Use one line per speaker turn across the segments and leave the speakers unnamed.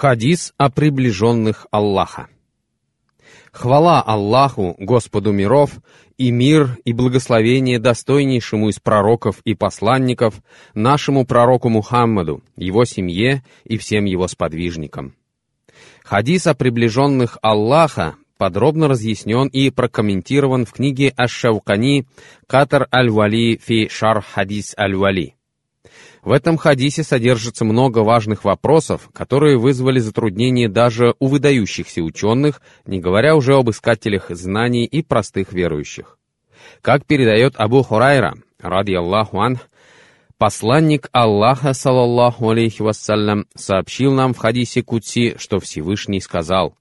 Хадис о приближенных Аллаха. Хвала Аллаху, Господу миров, и мир и благословение достойнейшему из пророков и посланников, нашему пророку Мухаммаду, его семье и всем его сподвижникам. Хадис о приближенных Аллаха подробно разъяснен и прокомментирован в книге Аш-Шаукани «Катар аль-Вали фи шар хадис аль-Вали». В этом хадисе содержится много важных вопросов, которые вызвали затруднения даже у выдающихся ученых, не говоря уже об искателях знаний и простых верующих. Как передает Абу Хурайра, ради Аллаху ан, посланник Аллаха, салаллаху алейхи вассалям, сообщил нам в хадисе Кутси, что Всевышний сказал,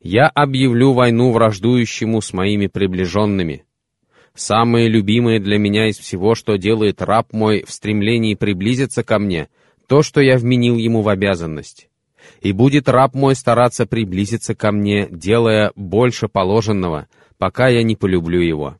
«Я объявлю войну враждующему с моими приближенными, Самое любимое для меня из всего, что делает раб мой в стремлении приблизиться ко мне, то, что я вменил ему в обязанность. И будет раб мой стараться приблизиться ко мне, делая больше положенного, пока я не полюблю его.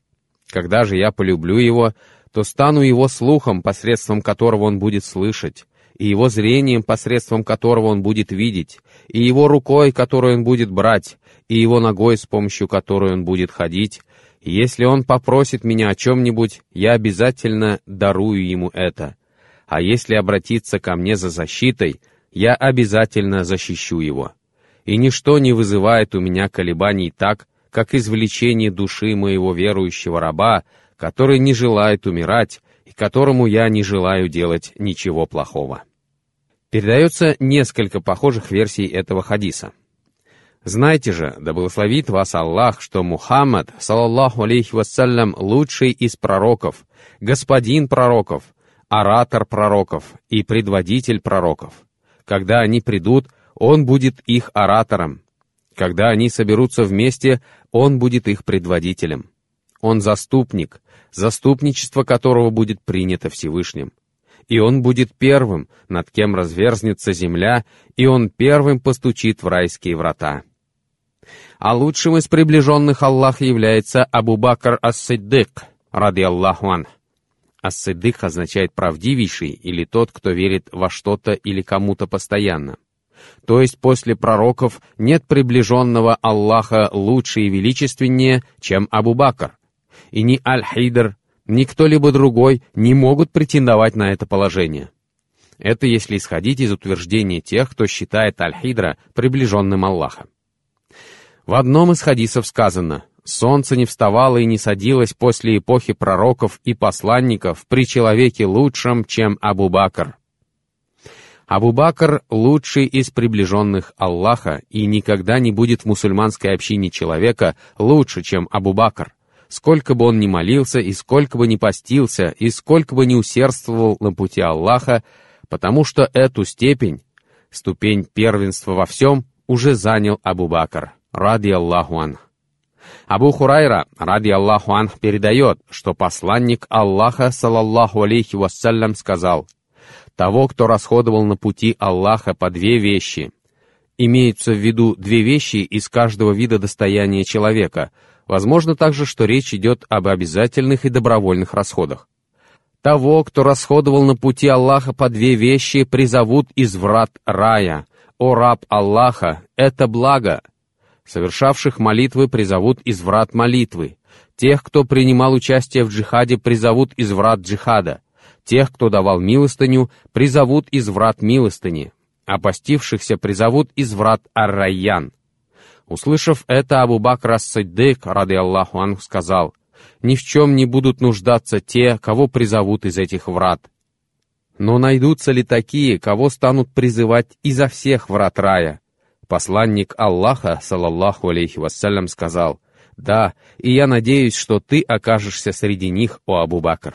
Когда же я полюблю его, то стану его слухом, посредством которого он будет слышать, и его зрением, посредством которого он будет видеть, и его рукой, которую он будет брать, и его ногой, с помощью которой он будет ходить, если он попросит меня о чем-нибудь, я обязательно дарую ему это. А если обратиться ко мне за защитой, я обязательно защищу его. И ничто не вызывает у меня колебаний так, как извлечение души моего верующего раба, который не желает умирать и которому я не желаю делать ничего плохого. Передается несколько похожих версий этого хадиса. Знайте же, да благословит вас Аллах, что Мухаммад, салаллаху алейхи вассалям, лучший из пророков, господин пророков, оратор пророков и предводитель пророков. Когда они придут, он будет их оратором. Когда они соберутся вместе, он будет их предводителем. Он заступник, заступничество которого будет принято Всевышним. И он будет первым, над кем разверзнется земля, и он первым постучит в райские врата а лучшим из приближенных Аллаха является Абу Бакр Ас-Сиддык, ради Аллаху ан. Ас-Сиддык означает «правдивейший» или «тот, кто верит во что-то или кому-то постоянно». То есть после пророков нет приближенного Аллаха лучше и величественнее, чем Абу Бакр. И ни Аль-Хидр, ни кто-либо другой не могут претендовать на это положение. Это если исходить из утверждения тех, кто считает Аль-Хидра приближенным Аллаха. В одном из хадисов сказано, «Солнце не вставало и не садилось после эпохи пророков и посланников при человеке лучшем, чем Абу-Бакр». Абу-Бакр — лучший из приближенных Аллаха и никогда не будет в мусульманской общине человека лучше, чем Абу-Бакр. Сколько бы он ни молился, и сколько бы ни постился, и сколько бы ни усердствовал на пути Аллаха, потому что эту степень, ступень первенства во всем, уже занял Абу-Бакр ради Аллаху ан. Абу Хурайра, ради Аллаху ан, передает, что посланник Аллаха, салаллаху алейхи вассалям, сказал, «Того, кто расходовал на пути Аллаха по две вещи, имеются в виду две вещи из каждого вида достояния человека, возможно также, что речь идет об обязательных и добровольных расходах. Того, кто расходовал на пути Аллаха по две вещи, призовут из врат рая. О раб Аллаха, это благо, Совершавших молитвы призовут из врат молитвы. Тех, кто принимал участие в джихаде, призовут из врат джихада. Тех, кто давал милостыню, призовут из врат милостыни. А постившихся призовут из врат Ар-Райян. Услышав это, Абу Бакр ас-Сиддык, ради Аллаху Анху, сказал, «Ни в чем не будут нуждаться те, кого призовут из этих врат». Но найдутся ли такие, кого станут призывать изо всех врат рая? Посланник Аллаха, салаллаху алейхи вассалям, сказал, «Да, и я надеюсь, что ты окажешься среди них, о Абу Бакр».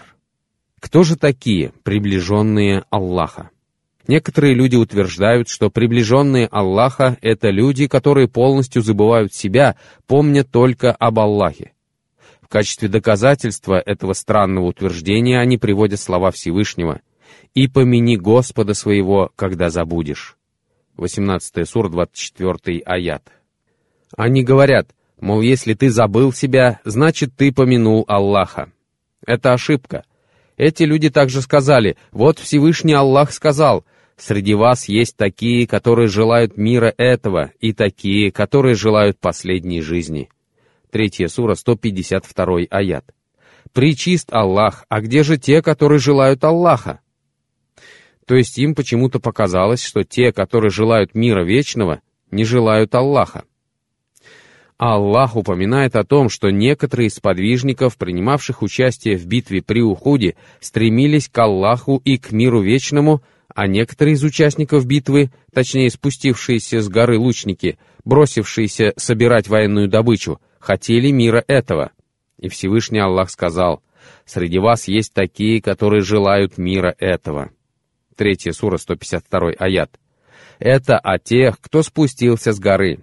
Кто же такие приближенные Аллаха? Некоторые люди утверждают, что приближенные Аллаха — это люди, которые полностью забывают себя, помня только об Аллахе. В качестве доказательства этого странного утверждения они приводят слова Всевышнего «И помяни Господа своего, когда забудешь». 18 сур, 24 аят. Они говорят, мол, если ты забыл себя, значит ты помянул Аллаха. Это ошибка. Эти люди также сказали, вот Всевышний Аллах сказал, Среди вас есть такие, которые желают мира этого, и такие, которые желают последней жизни. Третья сура, 152 аят. Причист Аллах, а где же те, которые желают Аллаха? То есть им почему-то показалось, что те, которые желают мира вечного, не желают Аллаха. Аллах упоминает о том, что некоторые из подвижников, принимавших участие в битве при Ухуде, стремились к Аллаху и к миру вечному, а некоторые из участников битвы, точнее спустившиеся с горы лучники, бросившиеся собирать военную добычу, хотели мира этого. И Всевышний Аллах сказал, «Среди вас есть такие, которые желают мира этого». Третья сура, 152 аят. Это о тех, кто спустился с горы.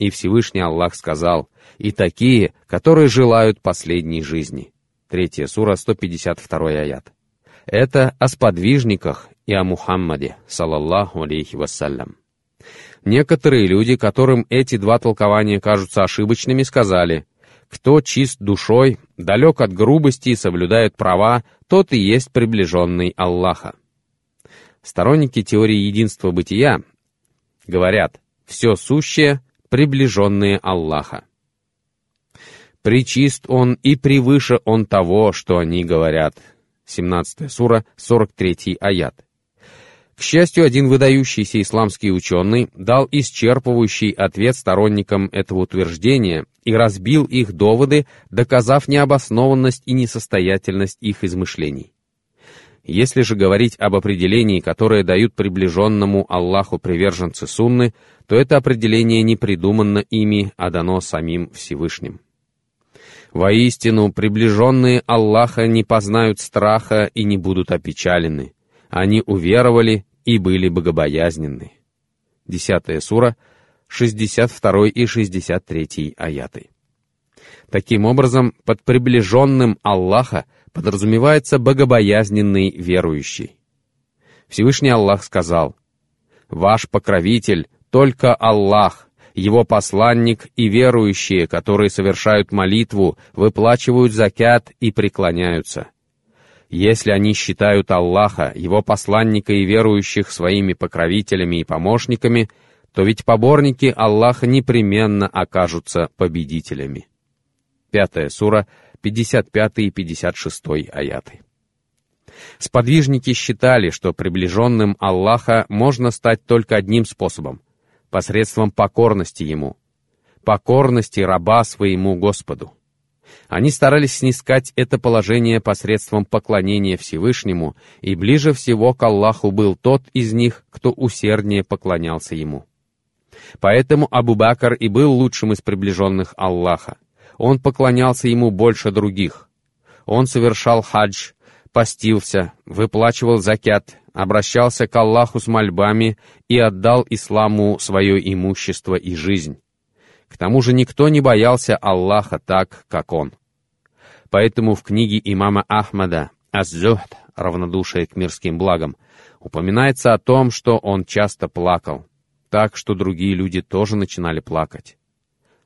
И Всевышний Аллах сказал, «И такие, которые желают последней жизни». Третья сура, 152 аят. Это о сподвижниках и о Мухаммаде, салаллаху алейхи вассалям. Некоторые люди, которым эти два толкования кажутся ошибочными, сказали, «Кто чист душой, далек от грубости и соблюдает права, тот и есть приближенный Аллаха». Сторонники теории единства бытия говорят, «Все сущее — приближенные Аллаха». Причист Он и превыше Он того, что они говорят. 17 сура, 43 аят. К счастью, один выдающийся исламский ученый дал исчерпывающий ответ сторонникам этого утверждения и разбил их доводы, доказав необоснованность и несостоятельность их измышлений. Если же говорить об определении, которое дают приближенному Аллаху приверженцы сунны, то это определение не придумано ими, а дано самим Всевышним. Воистину, приближенные Аллаха не познают страха и не будут опечалены. Они уверовали и были богобоязненны. Десятая сура, 62 и 63 аяты. Таким образом, под приближенным Аллаха подразумевается богобоязненный верующий. Всевышний Аллах сказал, «Ваш покровитель — только Аллах, его посланник и верующие, которые совершают молитву, выплачивают закят и преклоняются. Если они считают Аллаха, его посланника и верующих своими покровителями и помощниками, то ведь поборники Аллаха непременно окажутся победителями. Пятая сура, 55 и 56 аяты. Сподвижники считали, что приближенным Аллаха можно стать только одним способом — посредством покорности Ему, покорности раба своему Господу. Они старались снискать это положение посредством поклонения Всевышнему, и ближе всего к Аллаху был тот из них, кто усерднее поклонялся Ему. Поэтому Абу Бакр и был лучшим из приближенных Аллаха. Он поклонялся Ему больше других. Он совершал хадж, постился, выплачивал закят, обращался к Аллаху с мольбами и отдал исламу свое имущество и жизнь. К тому же никто не боялся Аллаха так, как он. Поэтому в книге имама Ахмада «Аз-Зухд» «Равнодушие к мирским благам» упоминается о том, что он часто плакал, так что другие люди тоже начинали плакать.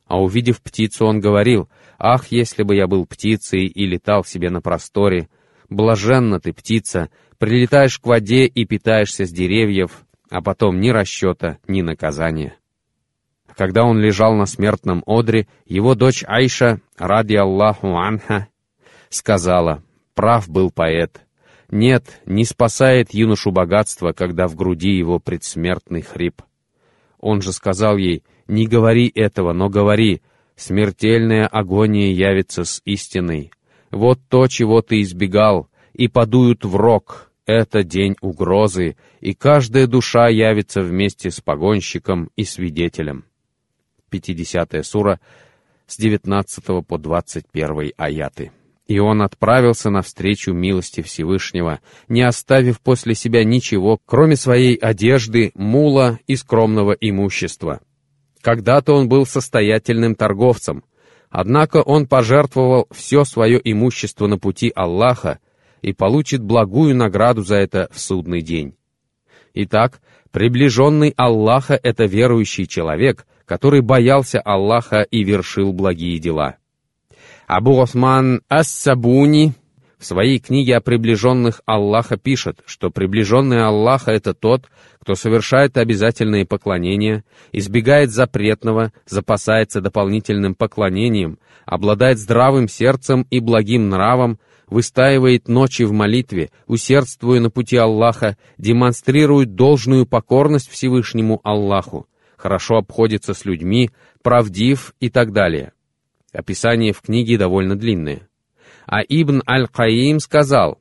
А увидев птицу, он говорил, «Ах, если бы я был птицей и летал себе на просторе! Блаженна ты, птица, прилетаешь к воде и питаешься с деревьев, а потом ни расчета, ни наказания». Когда он лежал на смертном одре, его дочь Айша, ради Аллаху Анха, сказала, «Прав был поэт. Нет, не спасает юношу богатство, когда в груди его предсмертный хрип». Он же сказал ей, «Не говори этого, но говори, смертельная агония явится с истиной. Вот то, чего ты избегал, и подуют в рог, это день угрозы, и каждая душа явится вместе с погонщиком и свидетелем». 50 сура, с 19 по 21 аяты. И он отправился навстречу милости Всевышнего, не оставив после себя ничего, кроме своей одежды, мула и скромного имущества. Когда-то он был состоятельным торговцем, однако он пожертвовал все свое имущество на пути Аллаха и получит благую награду за это в судный день. Итак, приближенный Аллаха — это верующий человек, который боялся Аллаха и вершил благие дела. Абу Осман Ас-Сабуни в своей книге о приближенных Аллаха пишет, что приближенный Аллаха — это тот, кто совершает обязательные поклонения, избегает запретного, запасается дополнительным поклонением, обладает здравым сердцем и благим нравом, выстаивает ночи в молитве, усердствуя на пути Аллаха, демонстрирует должную покорность Всевышнему Аллаху, хорошо обходится с людьми, правдив и так далее. Описание в книге довольно длинное. А Ибн Аль-Каим сказал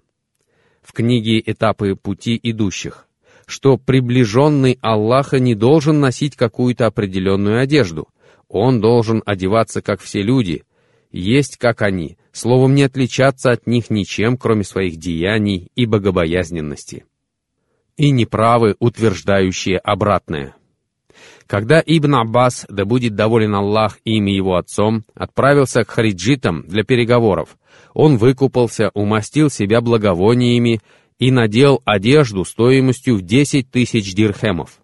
в книге «Этапы пути идущих», что приближенный Аллаха не должен носить какую-то определенную одежду. Он должен одеваться, как все люди, есть, как они, словом, не отличаться от них ничем, кроме своих деяний и богобоязненности. И неправы, утверждающие обратное. Когда Ибн Аббас, да будет доволен Аллах ими его отцом, отправился к хариджитам для переговоров, он выкупался, умастил себя благовониями и надел одежду стоимостью в десять тысяч дирхемов.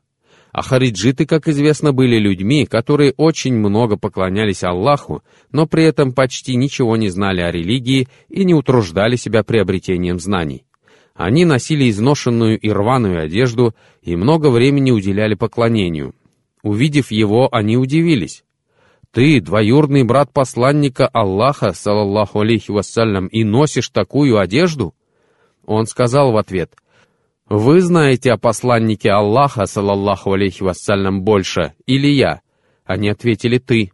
А хариджиты, как известно, были людьми, которые очень много поклонялись Аллаху, но при этом почти ничего не знали о религии и не утруждали себя приобретением знаний. Они носили изношенную и рваную одежду и много времени уделяли поклонению. Увидев его, они удивились. Ты, двоюродный брат посланника Аллаха, салаллаху алейхи вассалям, и носишь такую одежду? Он сказал в ответ, «Вы знаете о посланнике Аллаха, салаллаху алейхи вассалям, больше, или я?» Они ответили, «Ты».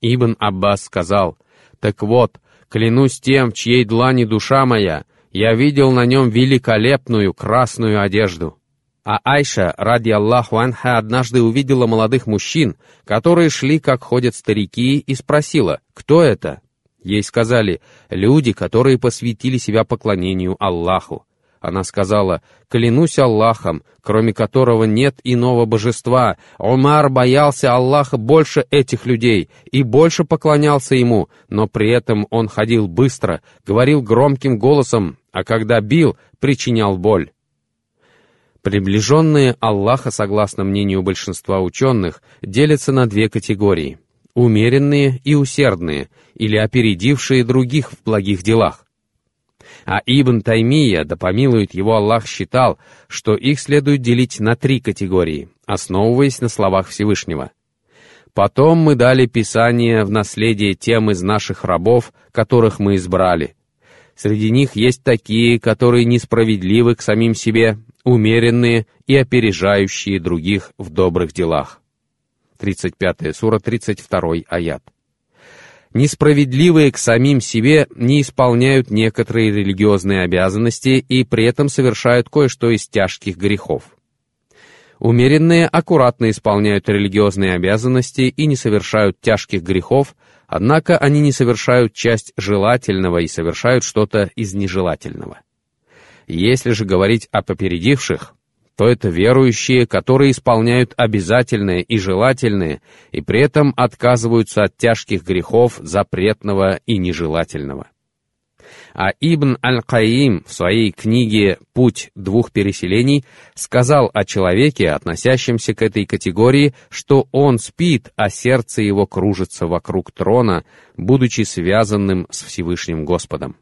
Ибн Аббас сказал, «Так вот, клянусь тем, в чьей длани душа моя, я видел на нем великолепную красную одежду». А Айша, ради Аллаху Анха, однажды увидела молодых мужчин, которые шли, как ходят старики, и спросила, кто это? Ей сказали, люди, которые посвятили себя поклонению Аллаху. Она сказала, «Клянусь Аллахом, кроме которого нет иного божества. Умар боялся Аллаха больше этих людей и больше поклонялся ему, но при этом он ходил быстро, говорил громким голосом, а когда бил, причинял боль». Приближенные Аллаха, согласно мнению большинства ученых, делятся на две категории — умеренные и усердные, или опередившие других в благих делах. А Ибн Таймия, да помилует его Аллах, считал, что их следует делить на три категории, основываясь на словах Всевышнего. Потом мы дали Писание в наследие тем из наших рабов, которых мы избрали. Среди них есть такие, которые несправедливы к самим себе, умеренные и опережающие других в добрых делах. 35 сура, 32 аят. Несправедливые к самим себе не исполняют некоторые религиозные обязанности и при этом совершают кое-что из тяжких грехов. Умеренные аккуратно исполняют религиозные обязанности и не совершают тяжких грехов, однако они не совершают часть желательного и совершают что-то из нежелательного. Если же говорить о попередивших, то это верующие, которые исполняют обязательные и желательные, и при этом отказываются от тяжких грехов запретного и нежелательного. А Ибн Аль-Каим в своей книге «Путь двух переселений» сказал о человеке, относящемся к этой категории, что он спит, а сердце его кружится вокруг трона, будучи связанным с Всевышним Господом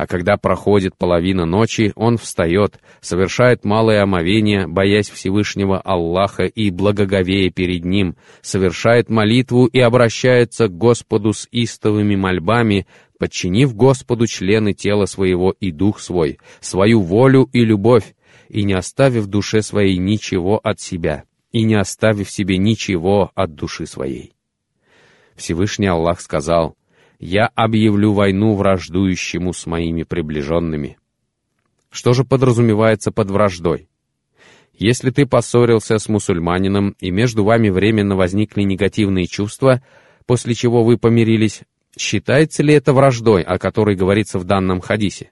а когда проходит половина ночи, он встает, совершает малое омовение, боясь Всевышнего Аллаха и благоговея перед Ним, совершает молитву и обращается к Господу с истовыми мольбами, подчинив Господу члены тела своего и дух свой, свою волю и любовь, и не оставив душе своей ничего от себя, и не оставив себе ничего от души своей. Всевышний Аллах сказал, я объявлю войну враждующему с моими приближенными. Что же подразумевается под враждой? Если ты поссорился с мусульманином, и между вами временно возникли негативные чувства, после чего вы помирились, считается ли это враждой, о которой говорится в данном хадисе?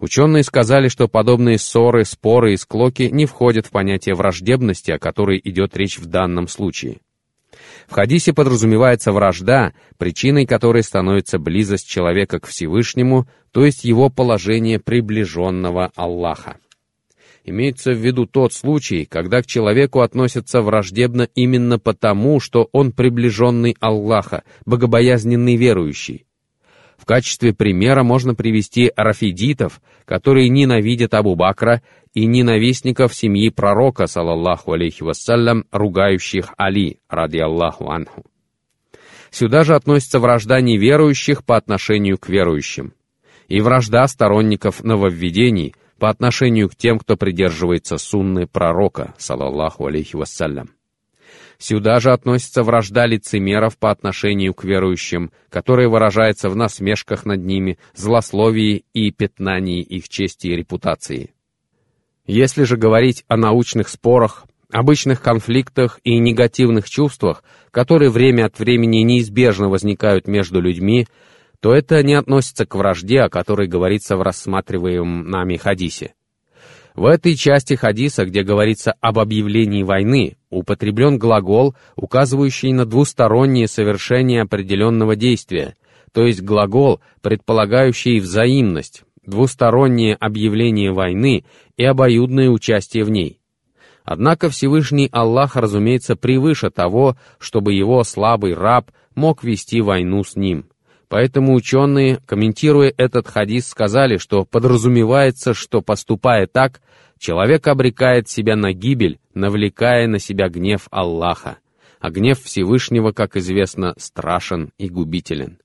Ученые сказали, что подобные ссоры, споры и склоки не входят в понятие враждебности, о которой идет речь в данном случае. В хадисе подразумевается вражда, причиной которой становится близость человека к Всевышнему, то есть его положение приближенного Аллаха. Имеется в виду тот случай, когда к человеку относятся враждебно именно потому, что он приближенный Аллаха, богобоязненный верующий. В качестве примера можно привести рафидитов, которые ненавидят Абу Бакра, и ненавистников семьи пророка, салаллаху алейхи вассалям, ругающих Али, ради Аллаху анху. Сюда же относится вражда неверующих по отношению к верующим, и вражда сторонников нововведений по отношению к тем, кто придерживается сунны пророка, салаллаху алейхи вассалям. Сюда же относится вражда лицемеров по отношению к верующим, которая выражается в насмешках над ними, злословии и пятнании их чести и репутации. Если же говорить о научных спорах, обычных конфликтах и негативных чувствах, которые время от времени неизбежно возникают между людьми, то это не относится к вражде, о которой говорится в рассматриваемом нами хадисе. В этой части хадиса, где говорится об объявлении войны, употреблен глагол, указывающий на двустороннее совершение определенного действия, то есть глагол, предполагающий взаимность, двустороннее объявление войны и обоюдное участие в ней. Однако Всевышний Аллах, разумеется, превыше того, чтобы его слабый раб мог вести войну с ним. Поэтому ученые, комментируя этот хадис, сказали, что подразумевается, что, поступая так, человек обрекает себя на гибель, навлекая на себя гнев Аллаха. А гнев Всевышнего, как известно, страшен и губителен.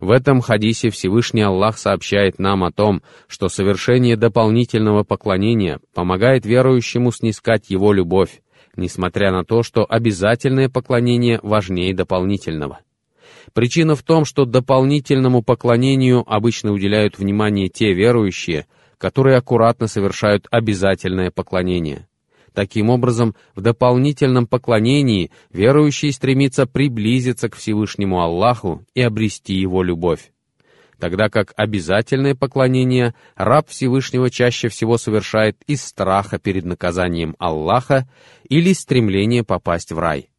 В этом хадисе Всевышний Аллах сообщает нам о том, что совершение дополнительного поклонения помогает верующему снискать его любовь, несмотря на то, что обязательное поклонение важнее дополнительного. Причина в том, что дополнительному поклонению обычно уделяют внимание те верующие, которые аккуратно совершают обязательное поклонение. Таким образом, в дополнительном поклонении верующий стремится приблизиться к Всевышнему Аллаху и обрести его любовь. Тогда как обязательное поклонение раб Всевышнего чаще всего совершает из страха перед наказанием Аллаха или стремления попасть в рай.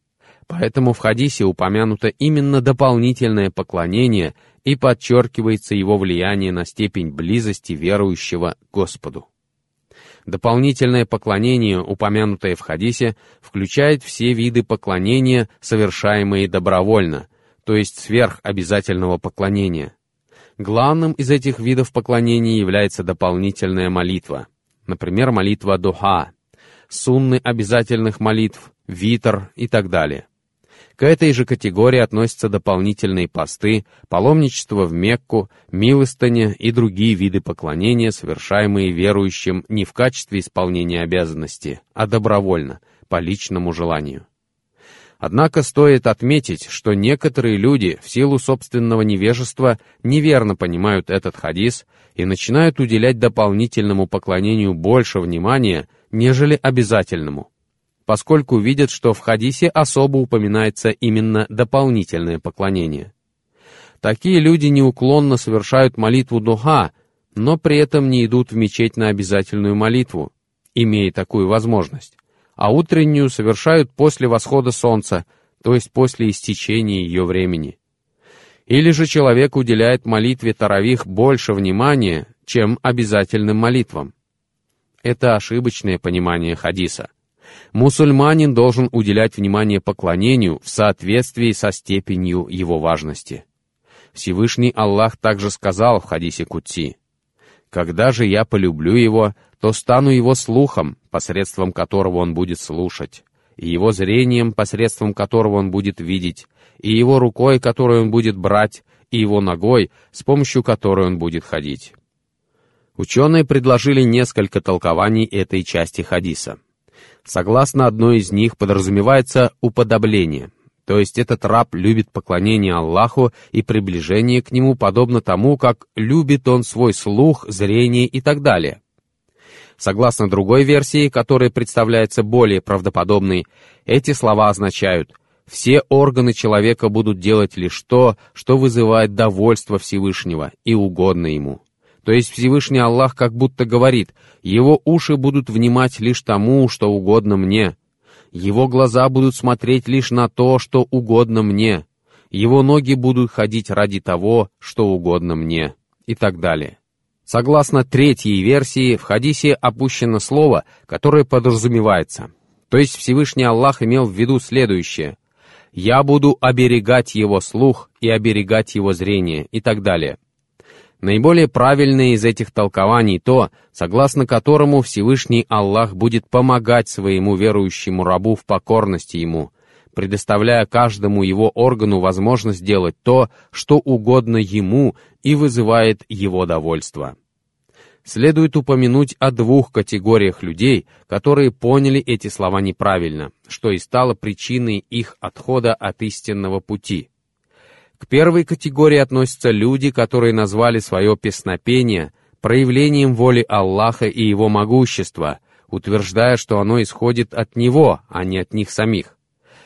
Поэтому в хадисе упомянуто именно дополнительное поклонение и подчеркивается его влияние на степень близости верующего к Господу. Дополнительное поклонение, упомянутое в хадисе, включает все виды поклонения, совершаемые добровольно, то есть сверх обязательного поклонения. Главным из этих видов поклонения является дополнительная молитва, например, молитва духа, сунны обязательных молитв, витр и так далее. К этой же категории относятся дополнительные посты, паломничество в Мекку, милостыня и другие виды поклонения, совершаемые верующим не в качестве исполнения обязанности, а добровольно, по личному желанию. Однако стоит отметить, что некоторые люди в силу собственного невежества неверно понимают этот хадис и начинают уделять дополнительному поклонению больше внимания, нежели обязательному поскольку видят, что в хадисе особо упоминается именно дополнительное поклонение. Такие люди неуклонно совершают молитву духа, но при этом не идут в мечеть на обязательную молитву, имея такую возможность, а утреннюю совершают после восхода солнца, то есть после истечения ее времени. Или же человек уделяет молитве таравих больше внимания, чем обязательным молитвам. Это ошибочное понимание хадиса. Мусульманин должен уделять внимание поклонению в соответствии со степенью его важности. Всевышний Аллах также сказал в хадисе Кутси, «Когда же я полюблю его, то стану его слухом, посредством которого он будет слушать, и его зрением, посредством которого он будет видеть, и его рукой, которую он будет брать, и его ногой, с помощью которой он будет ходить». Ученые предложили несколько толкований этой части хадиса. Согласно одной из них подразумевается уподобление, то есть этот раб любит поклонение Аллаху и приближение к нему подобно тому, как любит он свой слух, зрение и так далее. Согласно другой версии, которая представляется более правдоподобной, эти слова означают «все органы человека будут делать лишь то, что вызывает довольство Всевышнего и угодно ему». То есть Всевышний Аллах как будто говорит, его уши будут внимать лишь тому, что угодно мне. Его глаза будут смотреть лишь на то, что угодно мне. Его ноги будут ходить ради того, что угодно мне. И так далее. Согласно третьей версии, в хадисе опущено слово, которое подразумевается. То есть Всевышний Аллах имел в виду следующее. «Я буду оберегать его слух и оберегать его зрение» и так далее. Наиболее правильное из этих толкований то, согласно которому Всевышний Аллах будет помогать своему верующему рабу в покорности ему, предоставляя каждому его органу возможность делать то, что угодно ему и вызывает его довольство. Следует упомянуть о двух категориях людей, которые поняли эти слова неправильно, что и стало причиной их отхода от истинного пути – к первой категории относятся люди, которые назвали свое песнопение проявлением воли Аллаха и Его могущества, утверждая, что оно исходит от Него, а не от них самих.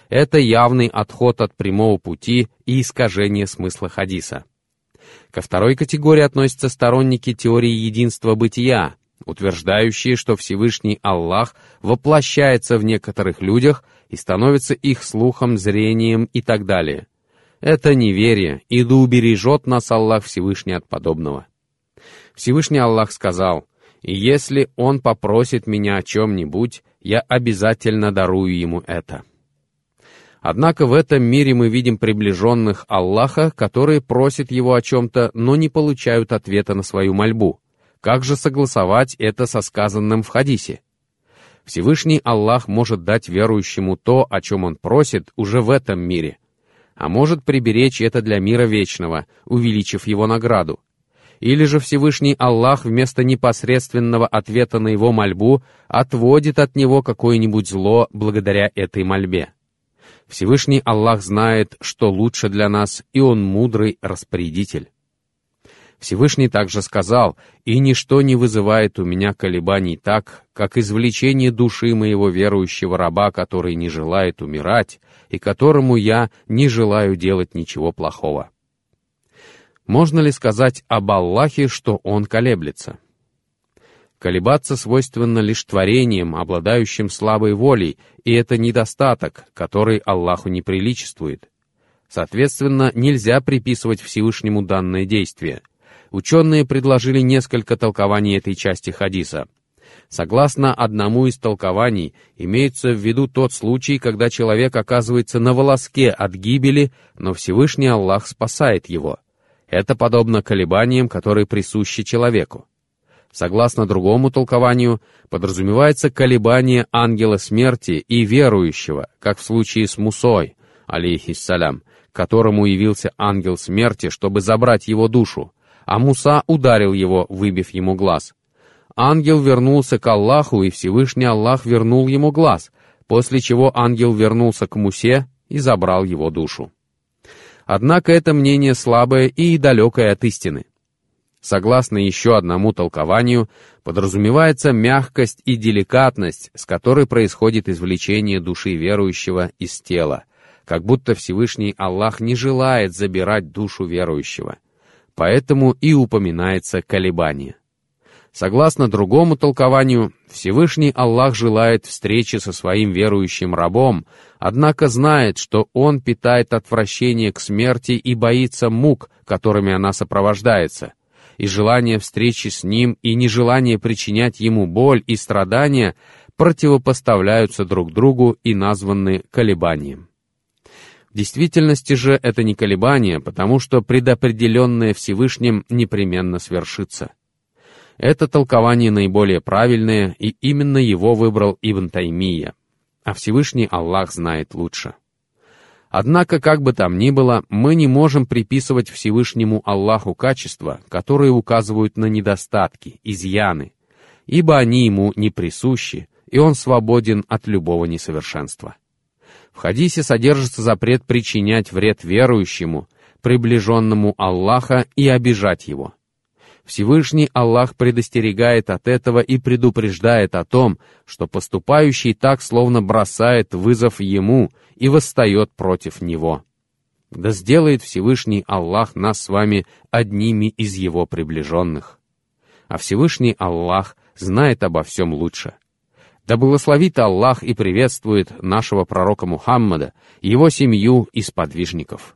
Это явный отход от прямого пути и искажение смысла хадиса. Ко второй категории относятся сторонники теории единства бытия, утверждающие, что Всевышний Аллах воплощается в некоторых людях и становится их слухом, зрением и так далее. Это неверие, и да убережет нас Аллах Всевышний от подобного. Всевышний Аллах сказал, «И если он попросит меня о чем-нибудь, я обязательно дарую ему это». Однако в этом мире мы видим приближенных Аллаха, которые просят его о чем-то, но не получают ответа на свою мольбу. Как же согласовать это со сказанным в хадисе? Всевышний Аллах может дать верующему то, о чем он просит, уже в этом мире — а может приберечь это для мира вечного, увеличив его награду. Или же Всевышний Аллах вместо непосредственного ответа на его мольбу отводит от него какое-нибудь зло благодаря этой мольбе. Всевышний Аллах знает, что лучше для нас, и Он мудрый распорядитель. Всевышний также сказал, «И ничто не вызывает у меня колебаний так, как извлечение души моего верующего раба, который не желает умирать, и которому я не желаю делать ничего плохого». Можно ли сказать об Аллахе, что Он колеблется? Колебаться свойственно лишь творениям, обладающим слабой волей, и это недостаток, который Аллаху не приличествует. Соответственно, нельзя приписывать Всевышнему данное действие — Ученые предложили несколько толкований этой части хадиса. Согласно одному из толкований, имеется в виду тот случай, когда человек оказывается на волоске от гибели, но Всевышний Аллах спасает его. Это подобно колебаниям, которые присущи человеку. Согласно другому толкованию, подразумевается колебание ангела смерти и верующего, как в случае с Мусой, алейхиссалям, которому явился ангел смерти, чтобы забрать его душу, а Муса ударил его, выбив ему глаз. Ангел вернулся к Аллаху, и Всевышний Аллах вернул ему глаз, после чего ангел вернулся к Мусе и забрал его душу. Однако это мнение слабое и далекое от истины. Согласно еще одному толкованию, подразумевается мягкость и деликатность, с которой происходит извлечение души верующего из тела, как будто Всевышний Аллах не желает забирать душу верующего — поэтому и упоминается колебание. Согласно другому толкованию, Всевышний Аллах желает встречи со своим верующим рабом, однако знает, что он питает отвращение к смерти и боится мук, которыми она сопровождается, и желание встречи с ним и нежелание причинять ему боль и страдания противопоставляются друг другу и названы колебанием. В действительности же это не колебание, потому что предопределенное Всевышним непременно свершится. Это толкование наиболее правильное, и именно его выбрал Ибн Таймия, а Всевышний Аллах знает лучше. Однако, как бы там ни было, мы не можем приписывать Всевышнему Аллаху качества, которые указывают на недостатки, изъяны, ибо они ему не присущи, и он свободен от любого несовершенства. В хадисе содержится запрет причинять вред верующему, приближенному Аллаха и обижать его. Всевышний Аллах предостерегает от этого и предупреждает о том, что поступающий так словно бросает вызов ему и восстает против него. Да сделает Всевышний Аллах нас с вами одними из его приближенных. А Всевышний Аллах знает обо всем лучше. Да благословит Аллах и приветствует нашего пророка Мухаммада, его семью и сподвижников.